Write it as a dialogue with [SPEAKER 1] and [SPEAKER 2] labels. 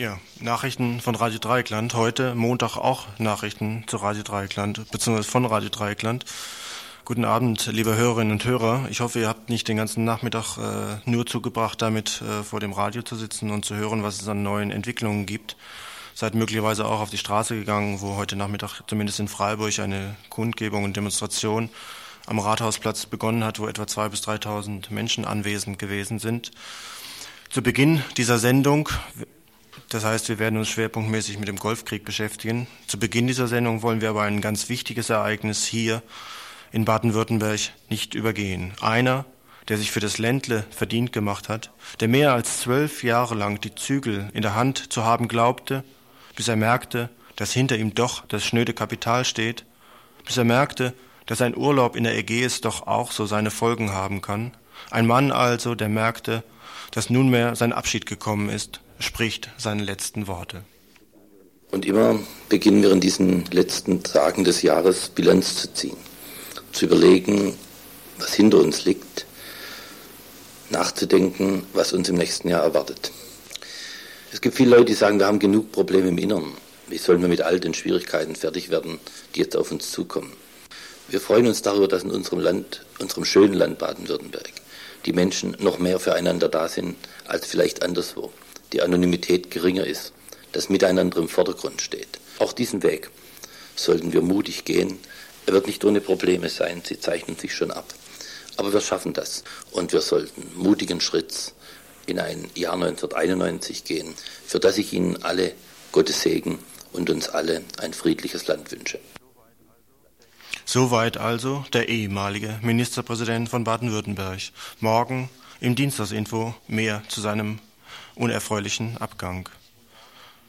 [SPEAKER 1] Ja, Nachrichten von Radio Dreieckland. Heute Montag auch Nachrichten zu Radio Dreieckland, beziehungsweise von Radio Dreieckland. Guten Abend, liebe Hörerinnen und Hörer. Ich hoffe, ihr habt nicht den ganzen Nachmittag äh, nur zugebracht, damit äh, vor dem Radio zu sitzen und zu hören, was es an neuen Entwicklungen gibt. Seid möglicherweise auch auf die Straße gegangen, wo heute Nachmittag zumindest in Freiburg eine Kundgebung und Demonstration am Rathausplatz begonnen hat, wo etwa 2.000 bis 3.000 Menschen anwesend gewesen sind. Zu Beginn dieser Sendung das heißt, wir werden uns schwerpunktmäßig mit dem Golfkrieg beschäftigen. Zu Beginn dieser Sendung wollen wir aber ein ganz wichtiges Ereignis hier in Baden-Württemberg nicht übergehen. Einer, der sich für das Ländle verdient gemacht hat, der mehr als zwölf Jahre lang die Zügel in der Hand zu haben glaubte, bis er merkte, dass hinter ihm doch das schnöde Kapital steht, bis er merkte, dass ein Urlaub in der Ägäis doch auch so seine Folgen haben kann. Ein Mann also, der merkte, dass nunmehr sein Abschied gekommen ist, spricht seine letzten Worte.
[SPEAKER 2] Und immer beginnen wir in diesen letzten Tagen des Jahres Bilanz zu ziehen, zu überlegen, was hinter uns liegt, nachzudenken, was uns im nächsten Jahr erwartet. Es gibt viele Leute, die sagen, wir haben genug Probleme im Inneren. Wie sollen wir mit all den Schwierigkeiten fertig werden, die jetzt auf uns zukommen? Wir freuen uns darüber, dass in unserem Land, unserem schönen Land Baden-Württemberg, die Menschen noch mehr füreinander da sind als vielleicht anderswo die Anonymität geringer ist, das Miteinander im Vordergrund steht. Auch diesen Weg sollten wir mutig gehen. Er wird nicht ohne Probleme sein, sie zeichnen sich schon ab. Aber wir schaffen das und wir sollten mutigen Schritts in ein Jahr 1991 gehen, für das ich Ihnen alle Gottes Segen und uns alle ein friedliches Land wünsche.
[SPEAKER 1] Soweit also der ehemalige Ministerpräsident von Baden-Württemberg. Morgen im Dienstagsinfo mehr zu seinem unerfreulichen Abgang.